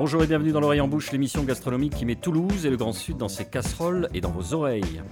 Bonjour et bienvenue dans l'oreille en bouche, l'émission gastronomique qui met Toulouse et le Grand Sud dans ses casseroles et dans vos oreilles.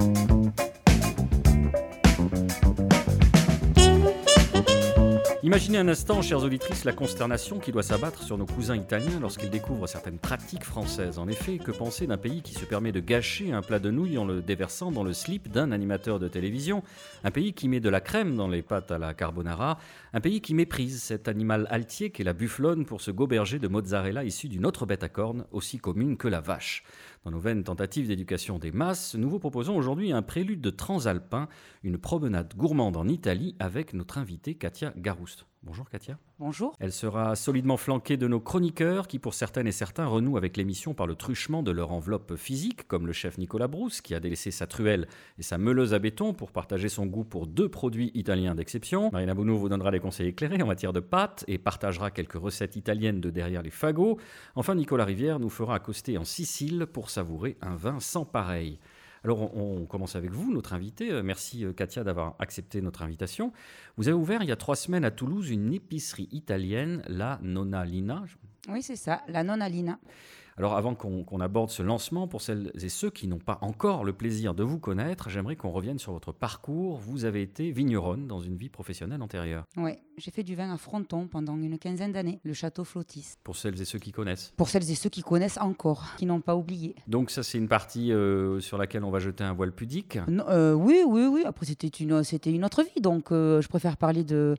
Imaginez un instant, chères auditrices, la consternation qui doit s'abattre sur nos cousins italiens lorsqu'ils découvrent certaines pratiques françaises. En effet, que penser d'un pays qui se permet de gâcher un plat de nouilles en le déversant dans le slip d'un animateur de télévision? Un pays qui met de la crème dans les pâtes à la carbonara. Un pays qui méprise cet animal altier qu'est la bufflone pour se goberger de mozzarella issu d'une autre bête à cornes aussi commune que la vache dans nos vaines tentatives d'éducation des masses, nous vous proposons aujourd'hui un prélude de transalpin, une promenade gourmande en Italie avec notre invitée Katia Garouste. Bonjour Katia. Bonjour. Elle sera solidement flanquée de nos chroniqueurs qui, pour certaines et certains, renouent avec l'émission par le truchement de leur enveloppe physique, comme le chef Nicolas Brousse qui a délaissé sa truelle et sa meuleuse à béton pour partager son goût pour deux produits italiens d'exception. Marina Bounou vous donnera des conseils éclairés en matière de pâtes et partagera quelques recettes italiennes de derrière les fagots. Enfin, Nicolas Rivière nous fera accoster en Sicile pour savourer un vin sans pareil. Alors on, commence avec vous, notre invité. Euh, merci euh, Katia d'avoir accepté notre invitation. Vous avez ouvert il y a trois semaines à Toulouse une épicerie italienne, la Nonna Lina. Oui, c'est ça, la Nonna Lina. Alors avant qu'on aborde ce lancement, pour celles et ceux qui n'ont pas encore le plaisir de vous connaître, j'aimerais qu'on revienne sur votre parcours. Vous avez été vigneronne dans une vie professionnelle antérieure. Oui, j'ai fait du vin à Fronton pendant une quinzaine d'années, le château Flotis. Pour celles et ceux qui connaissent Pour celles et ceux qui connaissent encore, qui n'ont pas oublié. Donc ça c'est une partie euh, sur laquelle on va jeter un voile pudique euh, Oui, oui, oui. Après c'était une, une autre vie, donc euh, je préfère parler de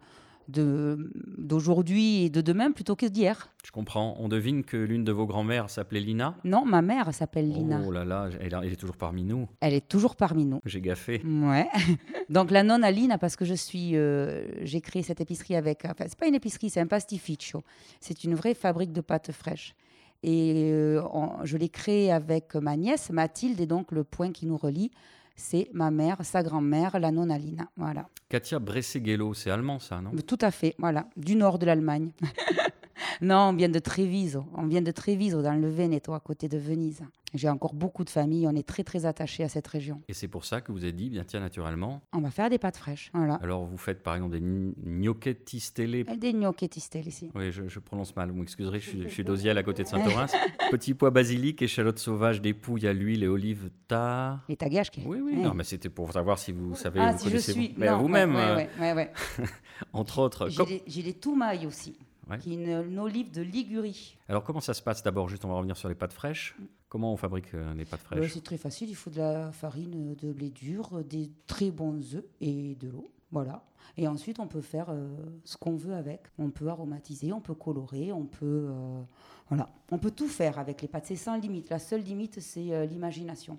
d'aujourd'hui et de demain plutôt que d'hier. Je comprends. On devine que l'une de vos grand-mères s'appelait Lina Non, ma mère s'appelle Lina. Oh là là, elle, est toujours parmi nous. Elle est toujours parmi nous. J'ai gaffé. Ouais. Donc la nonna Lina, parce que je suis, euh, j'ai créé cette épicerie avec, enfin c'est pas une épicerie, c'est un pastificio. C'est une vraie fabrique de pâtes fraîches. Et euh, je l'ai créée avec ma nièce Mathilde, et donc le point qui nous relie, c'est ma mère, sa grand-mère, la nonna Lina. Voilà. Katia Bressegello, c'est allemand ça, non? Tout à fait, voilà, du nord de l'Allemagne. non, on vient de Treviso, on vient de Treviso dans le Veneto, à côté de Venise. J'ai encore beaucoup de familles, on est très très attachés à cette région. Et c'est pour ça que vous avez dit, bien tiens, naturellement. On va faire des pâtes fraîches. Voilà. Alors vous faites par exemple des gnocchetti stellés. Des gnocchetti stellés, si. Oui, je, prononce mal, vous m'excuserez, je, suis, je à côté de Saint-Orin. Petit pois basilic, échalotes sauvages, dépouilles à l'huile et olives tard. Les tagaches Oui, oui, non, mais c'était pour savoir si vous savez, ah, vous si je suis. vous-même. Ouais, ouais, Entre autres. J'ai les toumailles aussi qui est une, olive de Ligurie. Alors comment ça se passe d'abord? Juste, on va revenir sur les pâtes fraîches. Comment on fabrique euh, les pâtes fraîches? C'est très facile. Il faut de la farine de blé dur, des très bons œufs et de l'eau. Voilà. Et ensuite, on peut faire euh, ce qu'on veut avec. On peut aromatiser, on peut colorer, on peut, euh, voilà. on peut tout faire avec les pâtes. C'est sans limite. La seule limite, c'est l'imagination.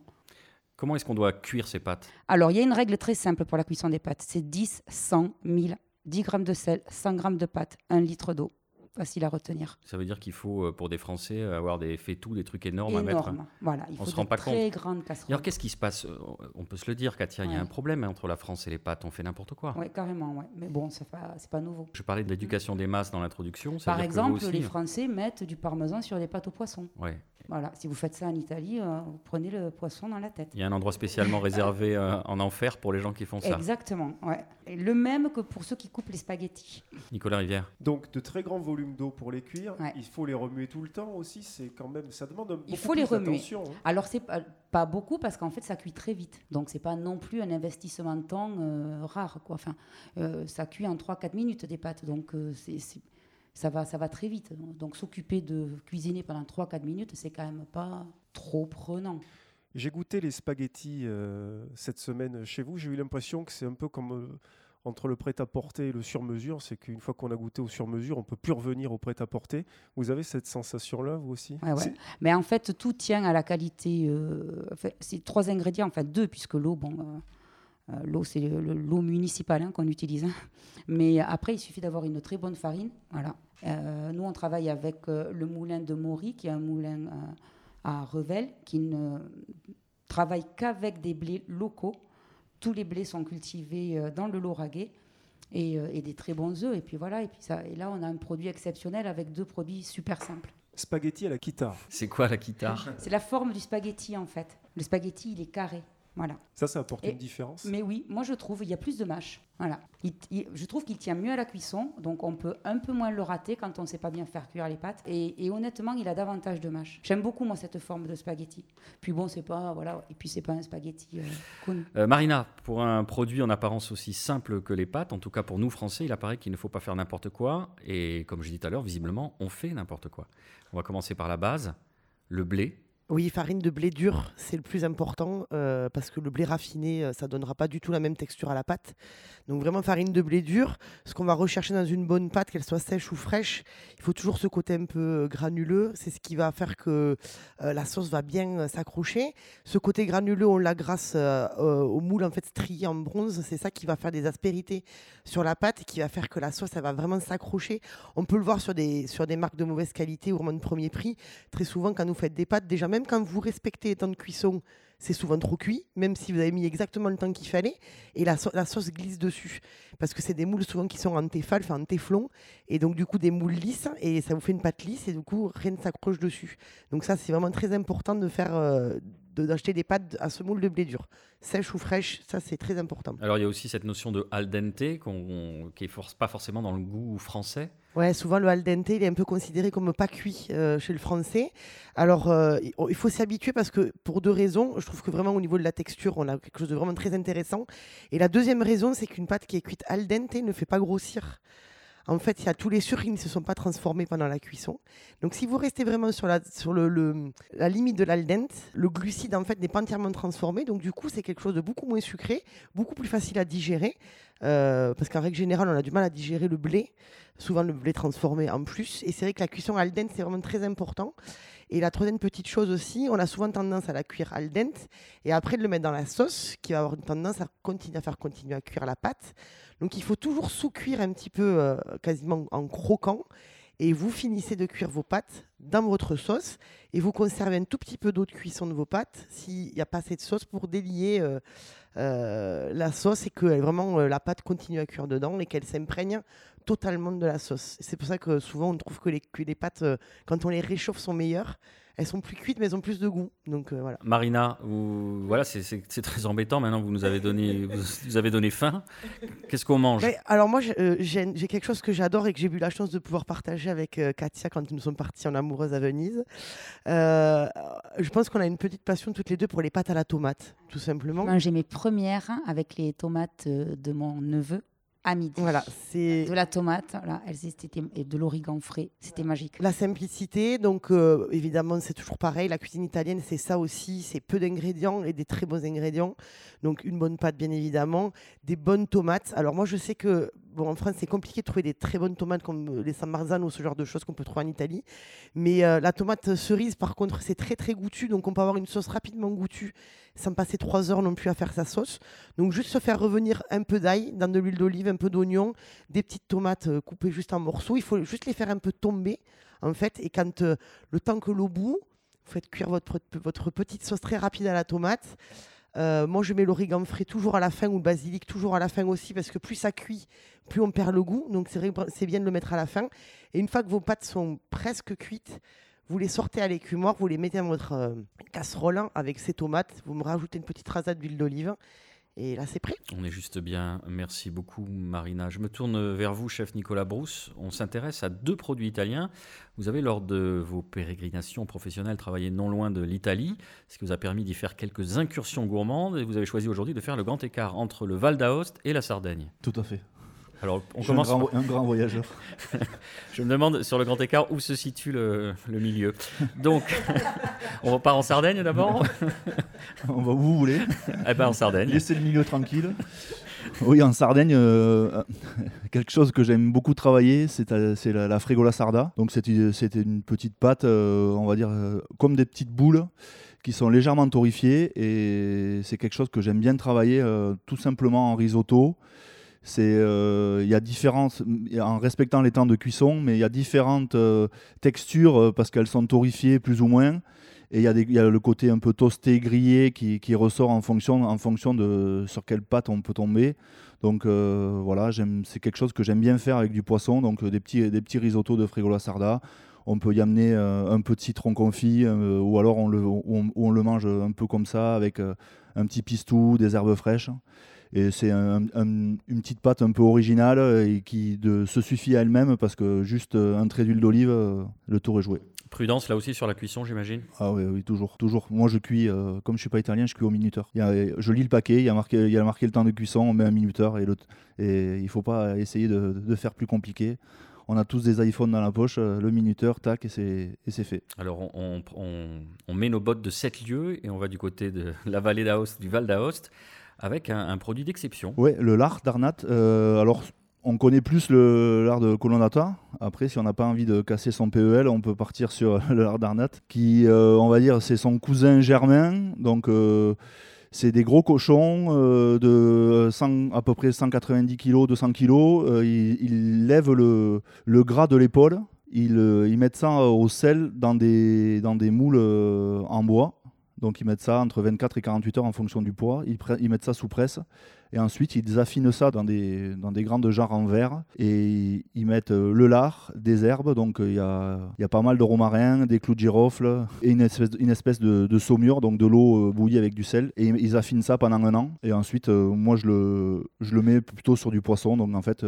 Comment est-ce qu'on doit cuire ces pâtes? Alors, il y a une règle très simple pour la cuisson des pâtes. C'est 10, 100, 1000, 10 grammes de sel, 100 grammes de pâte, 1 litre d'eau facile à retenir. Ça veut dire qu'il faut, euh, pour des Français, avoir des tout des trucs énormes à mettre. Voilà, il faut se rend pas très casseroles. Alors, qu'est-ce qui se passe? Euh, On peut se le dire, Katia, il y a un problème entre la France et les pâtes. On fait n'importe quoi. Oui, carrément, ouais. mais bon, c'est pas, pas nouveau. Je parlais de l'éducation des masses dans l'introduction. Par exemple, les Français mettent du parmesan sur des pâtes au poisson. Ouais. Voilà, si vous faites ça en Italie, euh, vous prenez le poisson dans la tête. Il y a un endroit spécialement réservé euh, en enfer pour les gens qui font ça. Exactement, ouais. le même que pour ceux qui coupent les spaghettis. Nicolas Rivière. Donc de très grands volumes d'eau pour les cuire. Il faut les remuer tout le temps aussi. C'est quand même, ça demande beaucoup Il faut les remuer. Hein. Alors c'est pas, pas, beaucoup parce qu'en fait ça cuit très vite. Donc c'est pas non plus un investissement de temps euh, rare quoi. Enfin, ça cuit en 3-4 minutes des pâtes. Donc c'est ça va, ça va très vite. Donc s'occuper de cuisiner pendant 3-4 minutes, c'est quand même pas trop prenant. J'ai goûté les spaghettis euh, cette semaine chez vous. J'ai eu l'impression que c'est un peu comme euh, entre le prêt-à-porter et le sur-mesure. C'est qu'une fois qu'on a goûté au sur-mesure, on peut plus revenir au prêt-à-porter. Vous avez cette sensation-là, vous aussi? Ouais, Mais en fait, tout tient à la qualité. Euh, c'est trois ingrédients, enfin deux, puisque l'eau, bon euh, l'eau, c'est l'eau municipale hein, qu'on utilise. Hein. Mais après, il suffit d'avoir une très bonne farine. Voilà. Euh, nous, on travaille avec euh, le moulin de Maury, qui est un moulin à Revel, qui ne travaille qu'avec des blés locaux. Tous les blés sont cultivés dans le Lauragais. Et, et, des très bons œufs. Et puis voilà, et, puis ça, et là, on a un produit exceptionnel avec deux produits super simples. Spaghetti à la guitare. C'est quoi la guitare? C'est la forme du spaghetti en fait. Le spaghetti, il est carré. Voilà. Ça, ça apporte une différence Mais oui, moi je trouve, il y a plus de mâche. Voilà. je trouve qu'il tient mieux à la cuisson, donc on peut un peu moins le rater quand on ne sait pas bien faire cuire les pâtes. Et, honnêtement, il a davantage de mâche. J'aime beaucoup moi cette forme de spaghetti. Puis bon, c'est pas voilà, et puis c'est pas un spaghetti euh, euh, Marina, pour un produit en apparence aussi simple que les pâtes, en tout cas pour nous Français, il apparaît qu'il ne faut pas faire n'importe quoi. Et comme je dis tout à l'heure, visiblement, on fait n'importe quoi. On va commencer par la base, le blé. Oui, farine de blé dur, c'est le plus important euh, parce que le blé raffiné, euh, ça donnera pas du tout la même texture à la pâte. Donc vraiment farine de blé dur. Ce qu'on va rechercher dans une bonne pâte, qu'elle soit sèche ou fraîche, il faut toujours ce côté un peu euh, granuleux. C'est ce qui va faire que la sauce va bien s'accrocher. Ce côté granuleux, on l'a grâce au moule en fait strié en bronze. C'est ça qui va faire des aspérités sur la pâte et qui va faire que la sauce, elle va vraiment s'accrocher. On peut le voir sur des, sur des marques de mauvaise qualité ou vraiment de premier prix. Très souvent, quand vous faites des pâtes, déjà même quand vous respectez les temps de cuisson, c'est souvent trop cuit, même si vous avez mis exactement le temps qu'il fallait, et la, sauce glisse dessus. Parce que c'est des moules souvent qui sont en enfin en téflon, et donc du coup des moules lisses, et ça vous fait une pâte lisse, et du coup rien ne s'accroche dessus. Donc ça, c'est vraiment très important de faire, euh, d'acheter des pâtes à ce moule de blé dur. Sèche ou fraîche, ça c'est très important. Alors il y a aussi cette notion de al dente qui n'est pas forcément dans le goût français. Ouais, souvent le al dente, il est un peu considéré comme pas cuit euh, chez le français. Alors euh, il faut s'y habituer parce que pour deux raisons, je trouve que vraiment au niveau de la texture, on a quelque chose de vraiment très intéressant. Et la deuxième raison, c'est qu'une pâte qui est cuite al dente ne fait pas grossir. En fait, il y a tous les sucres qui ne se sont pas transformés pendant la cuisson. Donc, si vous restez vraiment sur la, limite de l'al dente, le glucide en fait n'est pas entièrement transformé. Donc, du coup, c'est quelque chose de beaucoup moins sucré, beaucoup plus facile à digérer. Euh, parce qu'en règle générale, on a du mal à digérer le blé, souvent le blé transformé en plus. Et c'est vrai que la cuisson al dente, c'est vraiment très important. Et la troisième petite chose aussi, on a souvent tendance à la cuire al dente et après de le mettre dans la sauce qui va avoir une tendance à continuer à faire continuer à cuire la pâte. Donc il faut toujours sous-cuire un petit peu, euh, quasiment en croquant. Et vous finissez de cuire vos pâtes dans votre sauce et vous conservez un tout petit peu d'eau de cuisson de vos pâtes s'il n'y a pas assez de sauce pour délier euh, euh, la sauce et que vraiment la pâte continue à cuire dedans et qu'elle s'imprègne totalement de la sauce. C'est pour ça que souvent on trouve que les, que les pâtes, quand on les réchauffe, sont meilleures elles sont plus cuites, mais elles ont plus de goût. Donc euh, voilà. Marina, voilà, c'est très embêtant. Maintenant, vous nous avez donné, vous, avez donné faim. Qu'est-ce qu'on mange? Alors moi, euh, j'ai quelque chose que j'adore et que j'ai eu la chance de pouvoir partager avec euh, Katia quand nous sommes partis en amoureuse à Venise. je pense qu'on a une petite passion toutes les deux pour les pâtes à la tomate, tout simplement. J'ai mes premières avec les tomates de mon neveu à midi. Voilà, c'est de la tomate, là, c'était et de l'origan frais, c'était magique. La simplicité, donc euh, évidemment c'est toujours pareil. La cuisine italienne, c'est ça aussi, c'est peu d'ingrédients et des très bons ingrédients. Donc une bonne pâte bien évidemment, des bonnes tomates. Alors moi je sais que bon en France c'est compliqué de trouver des très bonnes tomates comme les San Marzano ou ce genre de choses qu'on peut trouver en Italie, mais euh, la tomate cerise par contre c'est très très goûtu, donc on peut avoir une sauce rapidement goûtue sans passer trois heures non plus à faire sa sauce. Donc juste se faire revenir un peu d'ail dans de l'huile d'olive, un peu d'oignon, des petites tomates euh, coupées juste en morceaux. Il faut juste les faire un peu tomber en fait. Et quand euh, le temps que l'eau bout, vous faites cuire votre, votre petite sauce très rapide à la tomate. Euh, moi, je mets l'origan frais toujours à la fin ou le basilic toujours à la fin aussi parce que plus ça cuit, plus on perd le goût. Donc, c'est bien de le mettre à la fin. Et une fois que vos pâtes sont presque cuites, vous les sortez à l'écumoire, vous les mettez dans votre casserole avec ces tomates, vous me rajoutez une petite rasade d'huile d'olive. Et là, c'est prêt. On est juste bien. Merci beaucoup, Marina. Je me tourne vers vous, chef Nicolas Brousse. On s'intéresse à deux produits italiens. Vous avez, lors de vos pérégrinations professionnelles, travaillé non loin de l'Italie, ce qui vous a permis d'y faire quelques incursions gourmandes. Et vous avez choisi aujourd'hui de faire le grand écart entre le Val d'Aoste et la Sardaigne. Tout à fait. Alors, on commence. Un grand, voyageur. je me demande sur le grand écart où se situe le, milieu. Donc, on repart en Sardaigne d'abord On va où vous voulez. Eh ben en Sardaigne. Laissez le milieu tranquille. Oui, en Sardaigne, euh, quelque chose que j'aime beaucoup travailler, c'est euh, la, la, fregola sarda. Donc, c'était une petite pâte, euh, on va dire, comme des petites boules qui sont légèrement torréfiées. Et c'est quelque chose que j'aime bien travailler tout simplement en risotto. C'est, euh, y a différentes, en respectant les temps de cuisson, mais il y a différentes euh, textures euh, parce qu'elles sont torréfiées plus ou moins. Et il y, a le côté un peu toasté, grillé qui, ressort en fonction, en fonction de sur quelle pâte on peut tomber. Donc voilà, c'est quelque chose que j'aime bien faire avec du poisson. Donc des petits, des petits risottos de frigola sarda on peut y amener un peu de citron confit ou alors on, le mange un peu comme ça avec un petit pistou, des herbes fraîches. Et c'est une petite pâte un peu originale et qui de, se suffit à elle-même parce que juste un trait d'huile d'olive, le tour est joué. Prudence là aussi sur la cuisson, j'imagine? Ah oui, oui, toujours. toujours. Moi, je cuis, euh, comme je suis pas italien, je cuis au minuteur. Il y a, je lis le paquet, il y, a marqué, il y a marqué le temps de cuisson, on met un minuteur et, et il faut pas essayer de, de, faire plus compliqué. On a tous des iPhones dans la poche, euh, le minuteur, tac, et c'est fait. Alors, on, on, on, met nos bottes de 7 lieux et on va du côté de la vallée d'Aoste, du Val d'Aoste avec un, produit d'exception. Oui, le lard d'Arnat. Euh, alors, on connaît plus le lard de Colonnata. Après, si on n'a pas envie de casser son PEL, on peut partir sur le lard d'Arnat, qui, euh, on va dire, c'est son cousin germain. Donc, euh, c'est des gros cochons de 100, à peu près 190 kg, 200 kg. Ils, il lèvent le, le, gras de l'épaule. Ils, ils, mettent ça au sel dans des, dans des moules en bois. Donc, ils mettent ça entre 24 et 48 heures en fonction du poids. Ils, mettent ça sous presse. Et ensuite, ils affinent ça dans des, dans des grandes jarres en verre et ils mettent euh, le lard, des herbes. Donc, il y a, pas mal de romarin, des clous de girofle et une espèce, de saumure, donc de l'eau euh, bouillie avec du sel. Et ils affinent ça pendant un an. Et ensuite, euh, moi, je le, je le mets plutôt sur du poisson. Donc, en fait,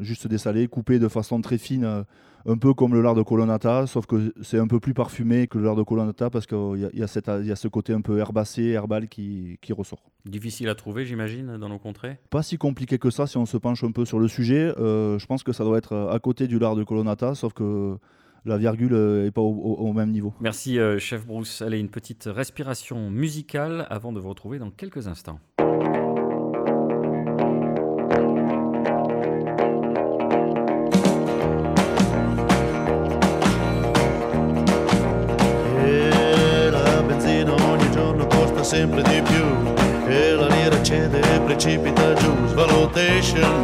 juste dessalé, coupé de façon très fine un peu comme le lard de colonnata, sauf que c'est un peu plus parfumé que le lard de colonnata parce qu'il y, y, a ce côté un peu herbacé, herbal qui, qui ressort. Difficile à trouver, j'imagine, dans nos contrées? Pas si compliqué que ça si on se penche un peu sur le sujet. Euh, je pense que ça doit être à côté du lard de colonnata, sauf que la virgule n'est pas au, même niveau. Merci, euh, chef Bruce. Allez, une petite respiration musicale avant de vous retrouver dans quelques instants. Precipita giù svalutation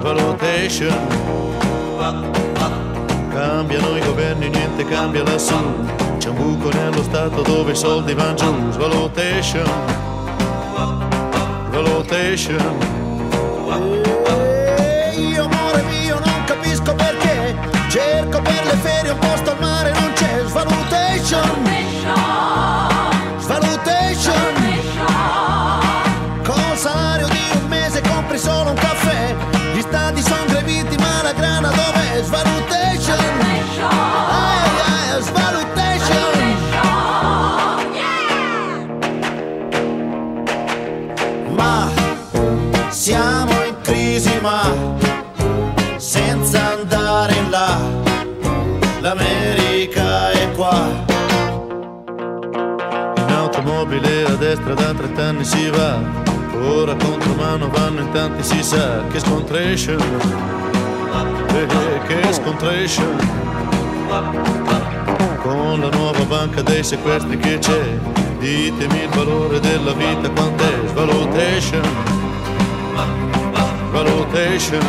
valutation cambiano i governi niente cambia lassù c'è un buco nello stato dove i soldi vanno giù. Svalutation valutation e io amore mio non capisco perché. Cerco per le ferie un posto al mare non c'è. Svalutation destra da 30 anni si va, ora contro mano vanno in tanti si sa che scontration, eh, che scontration. Con la nuova banca dei sequestri che c'è, ditemi il valore della vita quant'è, valutation, valutation.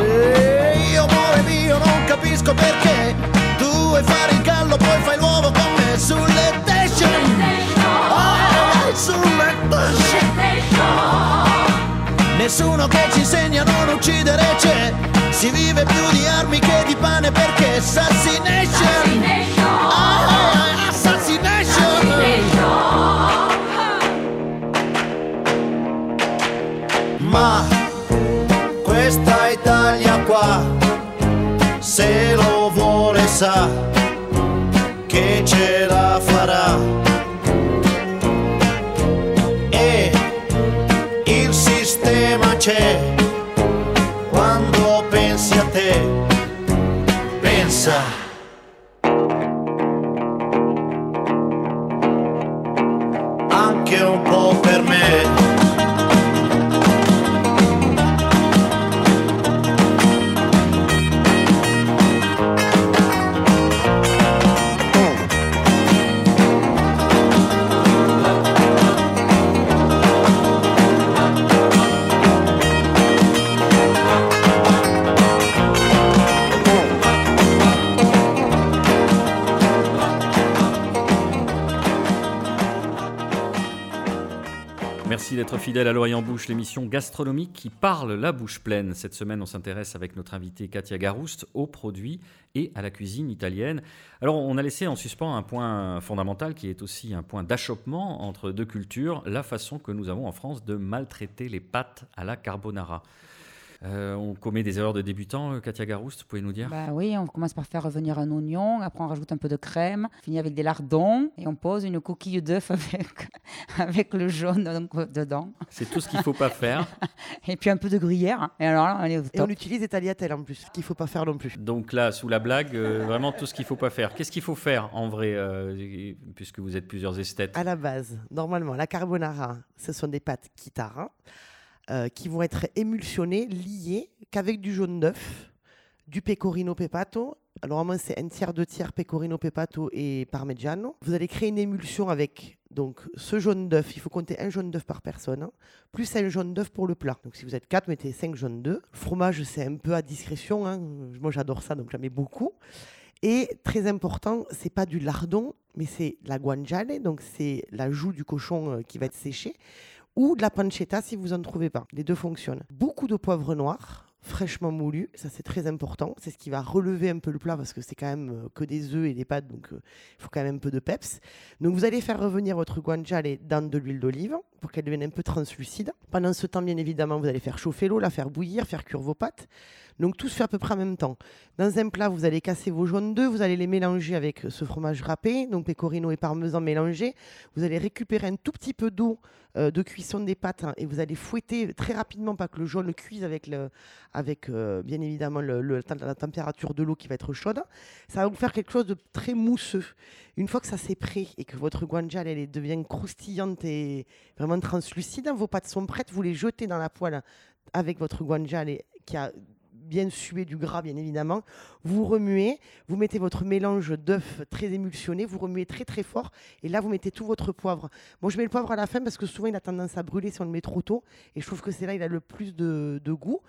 E io amore mio non capisco perché. Tu vuoi fare il gallo poi fai l'uovo con me. Sulle station Nessuno che ci insegna a non uccidere c'è. Si vive più di armi che di pane perché Assassination. Ah, Assassination. Ma questa Italia qua Se lo vuole sa 인사. D'être fidèle à l'Orient Bouche, l'émission gastronomique qui parle la bouche pleine. Cette semaine, on s'intéresse avec notre invitée Katia Garouste aux produits et à la cuisine italienne. Alors, on a laissé en suspens un point fondamental qui est aussi un point d'achoppement entre deux cultures, la façon que nous avons en France de maltraiter les pâtes à la carbonara. Euh, on commet des erreurs de débutants, euh, Katia Garouste, vous pouvez nous dire? Bah Oui, on commence par faire revenir un oignon, après on rajoute un peu de crème, on finit avec des lardons et on pose une coquille d'œuf avec, avec le jaune donc, dedans. C'est tout ce qu'il ne faut pas faire. et puis un peu de gruyère. Et alors là, on est au top. Et on utilise des tagliatelles en plus, ce qu'il ne faut pas faire non plus. Donc là, sous la blague, euh, vraiment tout ce qu'il ne faut pas faire. Qu'est-ce qu'il faut faire en vrai, puisque vous êtes plusieurs esthètes? À la base, normalement, la carbonara, ce sont des pâtes kitara. Euh, qui vont être émulsionnés, liés qu'avec du jaune d'œuf, du pecorino pepato. Alors, moi, c'est un tiers, deux tiers pecorino pepato et parmigiano. Vous allez créer une émulsion avec donc ce jaune d'œuf. Il faut compter un jaune d'œuf par personne, hein, plus un jaune d'œuf pour le plat. Donc, si vous êtes quatre, mettez cinq jaunes d'œuf. Le fromage, c'est un peu à discrétion. Hein. Moi, j'adore ça, donc j'en mets beaucoup. Et très important, c'est pas du lardon, mais c'est la guanciale, donc c'est la joue du cochon euh, qui va être séchée ou de la pancetta si vous n'en trouvez pas. Les deux fonctionnent. Beaucoup de poivre noir fraîchement moulu, ça c'est très important, c'est ce qui va relever un peu le plat parce que c'est quand même euh, que des œufs et des pâtes, donc euh, il faut quand même un peu de peps. Donc vous allez faire revenir votre guanciale dans de l'huile d'olive pour qu'elle devienne un peu translucide. Pendant ce temps, bien évidemment, vous allez faire chauffer l'eau, la faire bouillir, faire cuire vos pâtes. Donc tout se fait à peu près en même temps. Dans un plat, vous allez casser vos jaunes d'œufs, vous allez les mélanger avec ce fromage râpé, donc pecorino et parmesan mélangés. Vous allez récupérer un tout petit peu d'eau euh, de cuisson des pâtes hein, et vous allez fouetter très rapidement, pas que le jaune cuise avec, avec euh, bien évidemment le, la température de l'eau qui va être chaude. Ça va vous faire quelque chose de très mousseux. Une fois que ça s'est prêt et que votre guanciale devient croustillante et vraiment translucide, vos pâtes sont prêtes, vous les jetez dans la poêle avec votre guanciale qui a bien suer du gras, bien évidemment. Vous remuez, vous mettez votre mélange d'œufs très émulsionné, vous remuez très très fort, et là vous mettez tout votre poivre. Moi je mets le poivre à la fin parce que souvent il a tendance à brûler si on le met trop tôt, et je trouve que c'est là il a le plus de, goût.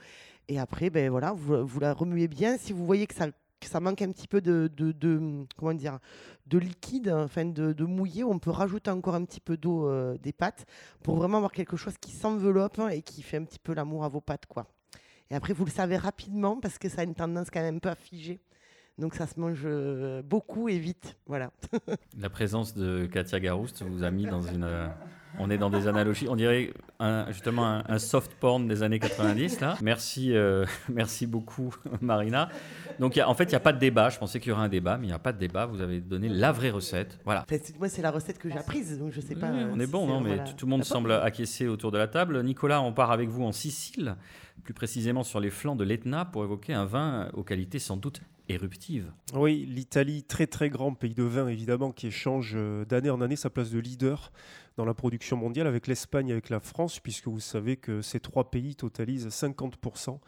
Et après, ben voilà, vous, la remuez bien. Si vous voyez que ça manque un petit peu de, dire de liquide, enfin de, de, mouillé, on peut rajouter encore un petit peu d'eau euh, des pâtes pour vraiment avoir quelque chose qui s'enveloppe et qui fait un petit peu l'amour à vos pâtes quoi. Et après, vous le savez rapidement parce que ça a une tendance quand même un peu à figer. Donc ça se mange euh, beaucoup et vite. Voilà. La présence de Katia Garouste vous a mis dans une. On est dans des analogies. On dirait justement un, soft porn des années 90 là. Merci, euh, merci beaucoup Marina. Donc en fait, il n'y a pas de débat. Je pensais qu'il y aurait un débat, mais il n'y a pas de débat. Vous avez donné la vraie recette. Voilà. moi, c'est la recette que j'ai apprise, donc je sais pas. on est bon, non Mais tout, le monde semble acquiescer autour de la table. Nicolas, on part avec vous en Sicile plus précisément sur les flancs de l'Etna, pour évoquer un vin aux qualités sans doute éruptives. Oui, l'Italie, très très grand pays de vin évidemment, qui échange euh, d'année en année sa place de leader dans la production mondiale avec l'Espagne avec la France, puisque vous savez que ces trois pays totalisent 50%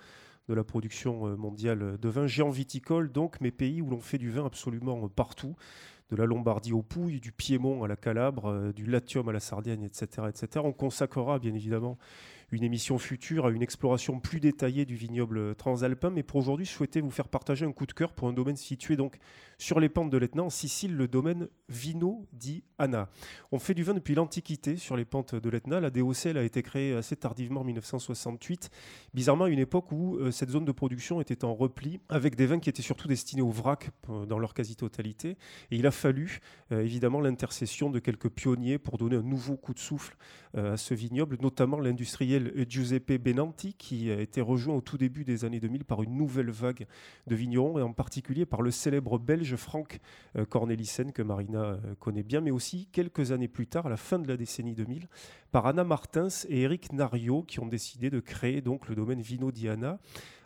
de la production euh, mondiale de vin. Géant viticole donc, mais pays où l'on fait du vin absolument partout de la Lombardie au Pouille, du Piémont à la Calabre, euh, du Latium à la Sardaigne, etc., etc. On consacrera bien évidemment une émission future à une exploration plus détaillée du vignoble transalpin. Mais pour aujourd'hui, je souhaitais vous faire partager un coup de cœur pour un domaine situé donc sur les pentes de l'Etna, en Sicile, le domaine Vino di Anna. On fait du vin depuis l'Antiquité sur les pentes de l'Etna. La DOCL a été créée assez tardivement en 1968, bizarrement à une époque où euh, cette zone de production était en repli, avec des vins qui étaient surtout destinés au vrac euh, dans leur quasi-totalité. Et il a fallu euh, évidemment l'intercession de quelques pionniers pour donner un nouveau coup de souffle à ce vignoble, notamment l'industriel Giuseppe Benanti, qui a été rejoint au tout début des années 2000 par une nouvelle vague de vignerons, et en particulier par le célèbre belge Franck euh, Cornelissen, que Marina euh, connaît bien, mais aussi quelques années plus tard, à la fin de la décennie 2000, par Anna Martins et Eric Nario, qui ont décidé de créer donc le domaine Vino Diana.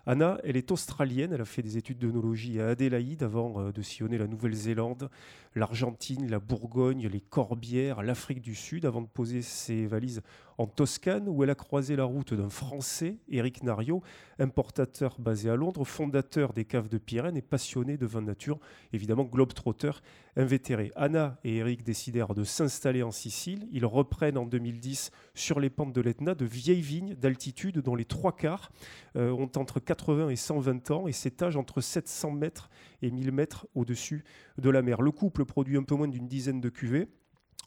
Anna, elle est australienne, elle a fait des études d'œnologie à Adélaïde avant euh, de sillonner la Nouvelle-Zélande, l'Argentine, la Bourgogne, les Corbières, l'Afrique du Sud, avant de poser ses valises en Toscane, où elle a croisé la route d'un Français, Éric Nario, importateur basé à Londres, fondateur des caves de Pyrène et passionné de vin nature, évidemment globe-trotteur invétéré. Anna et Éric décidèrent de s'installer en Sicile. Ils reprennent en 2010 sur les pentes de l'Etna de vieilles vignes d'altitude dont les trois quarts euh, ont entre 80 et 120 ans et s'étagent entre 700 mètres et 1000 mètres au-dessus de la mer. Le couple produit un peu moins d'une dizaine de cuvées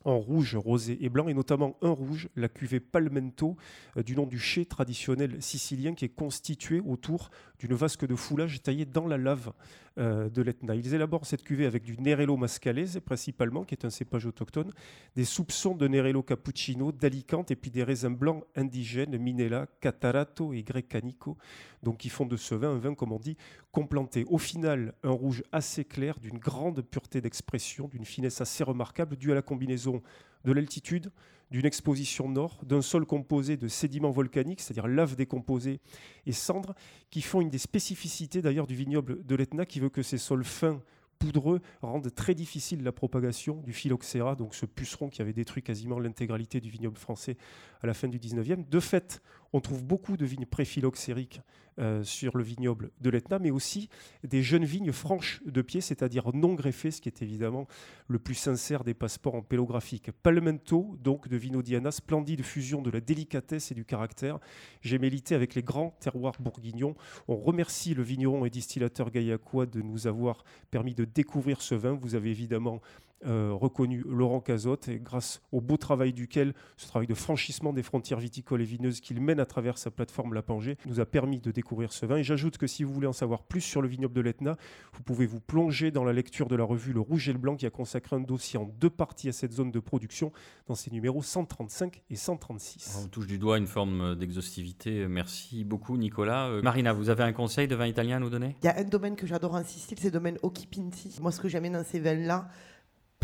en rouge, rosé et blanc, et notamment un rouge, la cuvée Palmento, euh, du nom du chai traditionnel sicilien, qui est constitué autour d'une vasque de foulage taillée dans la lave euh, de l'Etna. Ils élaborent cette cuvée avec du Nerello mascalese, principalement, qui est un cépage autochtone, des soupçons de Nerello cappuccino, d'Alicante, et puis des raisins blancs indigènes, Minella, Catarato et Grecanico, donc qui font de ce vin un vin, comme on dit, complanté. Au final, un rouge assez clair, d'une grande pureté d'expression, d'une finesse assez remarquable, due à la combinaison de l'altitude, d'une exposition nord, d'un sol composé de sédiments volcaniques, c'est-à-dire lave décomposée et cendres, qui font une des spécificités d'ailleurs du vignoble de l'Etna, qui veut que ces sols fins, poudreux, rendent très difficile la propagation du phylloxéra, donc ce puceron qui avait détruit quasiment l'intégralité du vignoble français à la fin du 19e. De fait, on trouve beaucoup de vignes préphyloxériques euh, sur le vignoble de l'Etna, mais aussi des jeunes vignes franches de pied, c'est-à-dire non greffées, ce qui est évidemment le plus sincère des passeports en pélographique. Palmento, donc de Vino Diana, splendide fusion de la délicatesse et du caractère, gémellité avec les grands terroirs bourguignons. On remercie le vigneron et distillateur gaillacois de nous avoir permis de découvrir ce vin. Vous avez évidemment euh, reconnu Laurent Cazotte, et grâce au beau travail duquel, ce travail de franchissement des frontières viticoles et vineuses qu'il mène à travers sa plateforme Lapangé, nous a permis de découvrir ce vin. Et j'ajoute que si vous voulez en savoir plus sur le vignoble de l'Etna, vous pouvez vous plonger dans la lecture de la revue Le Rouge et le Blanc qui a consacré un dossier en deux parties à cette zone de production dans ses numéros 135 et 136. On touche du doigt une forme d'exhaustivité. Merci beaucoup Nicolas. Euh, Marina, vous avez un conseil de vin italien à nous donner? Il y a un domaine que j'adore en Sicile, c'est le domaine Occhipinti. Moi, ce que j'aime dans ces vins-là,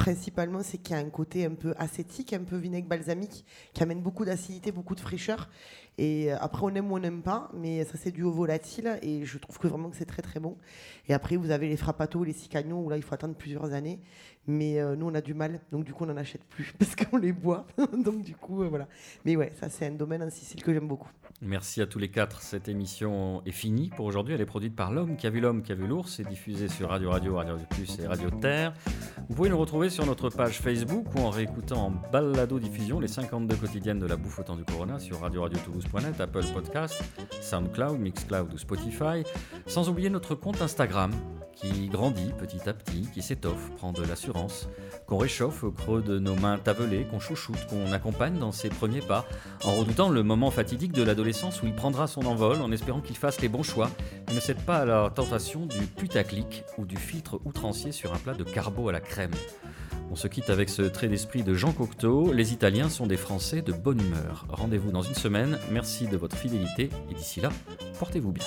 principalement, c'est qu'il y a un côté un peu acétique, un peu vinaigre balsamique, qui amène beaucoup d'acidité, beaucoup de fraîcheur. Et euh, après, on aime ou on n'aime pas, mais ça, c'est du au volatile. Et je trouve que vraiment que c'est très, très bon. Et après, vous avez les frappato, les cicagnos, où là, il faut attendre plusieurs années. Mais euh, nous, on a du mal. Donc, du coup, on n'en achète plus parce qu'on les boit. donc, du coup, euh, voilà. Mais ouais, ça, c'est un domaine en Sicile que j'aime beaucoup. Merci à tous les quatre. Cette émission est finie pour aujourd'hui. Elle est produite par l'homme qui a vu l'homme qui a vu l'ours et diffusée sur Radio Radio, Radio Plus et Radio Terre. Vous pouvez nous retrouver sur notre page Facebook ou en réécoutant en balado diffusion les 52 quotidiennes de la bouffe au temps du Corona sur Radio Radio Apple Podcast, SoundCloud, Mixcloud ou Spotify. Sans oublier notre compte Instagram qui grandit petit à petit, qui s'étoffe, prend de l'assurance, qu'on réchauffe au creux de nos mains tavelées, qu'on chouchoute, qu'on accompagne dans ses premiers pas, en redoutant le moment fatidique de l'adolescence où il prendra son envol, en espérant qu'il fasse les bons choix et ne cède pas à la tentation du putaclic ou du filtre outrancier sur un plat de carbo à la crème. On se quitte avec ce trait d'esprit de Jean Cocteau. Les Italiens sont des Français de bonne humeur. Rendez-vous dans une semaine. Merci de votre fidélité et d'ici là, portez-vous bien.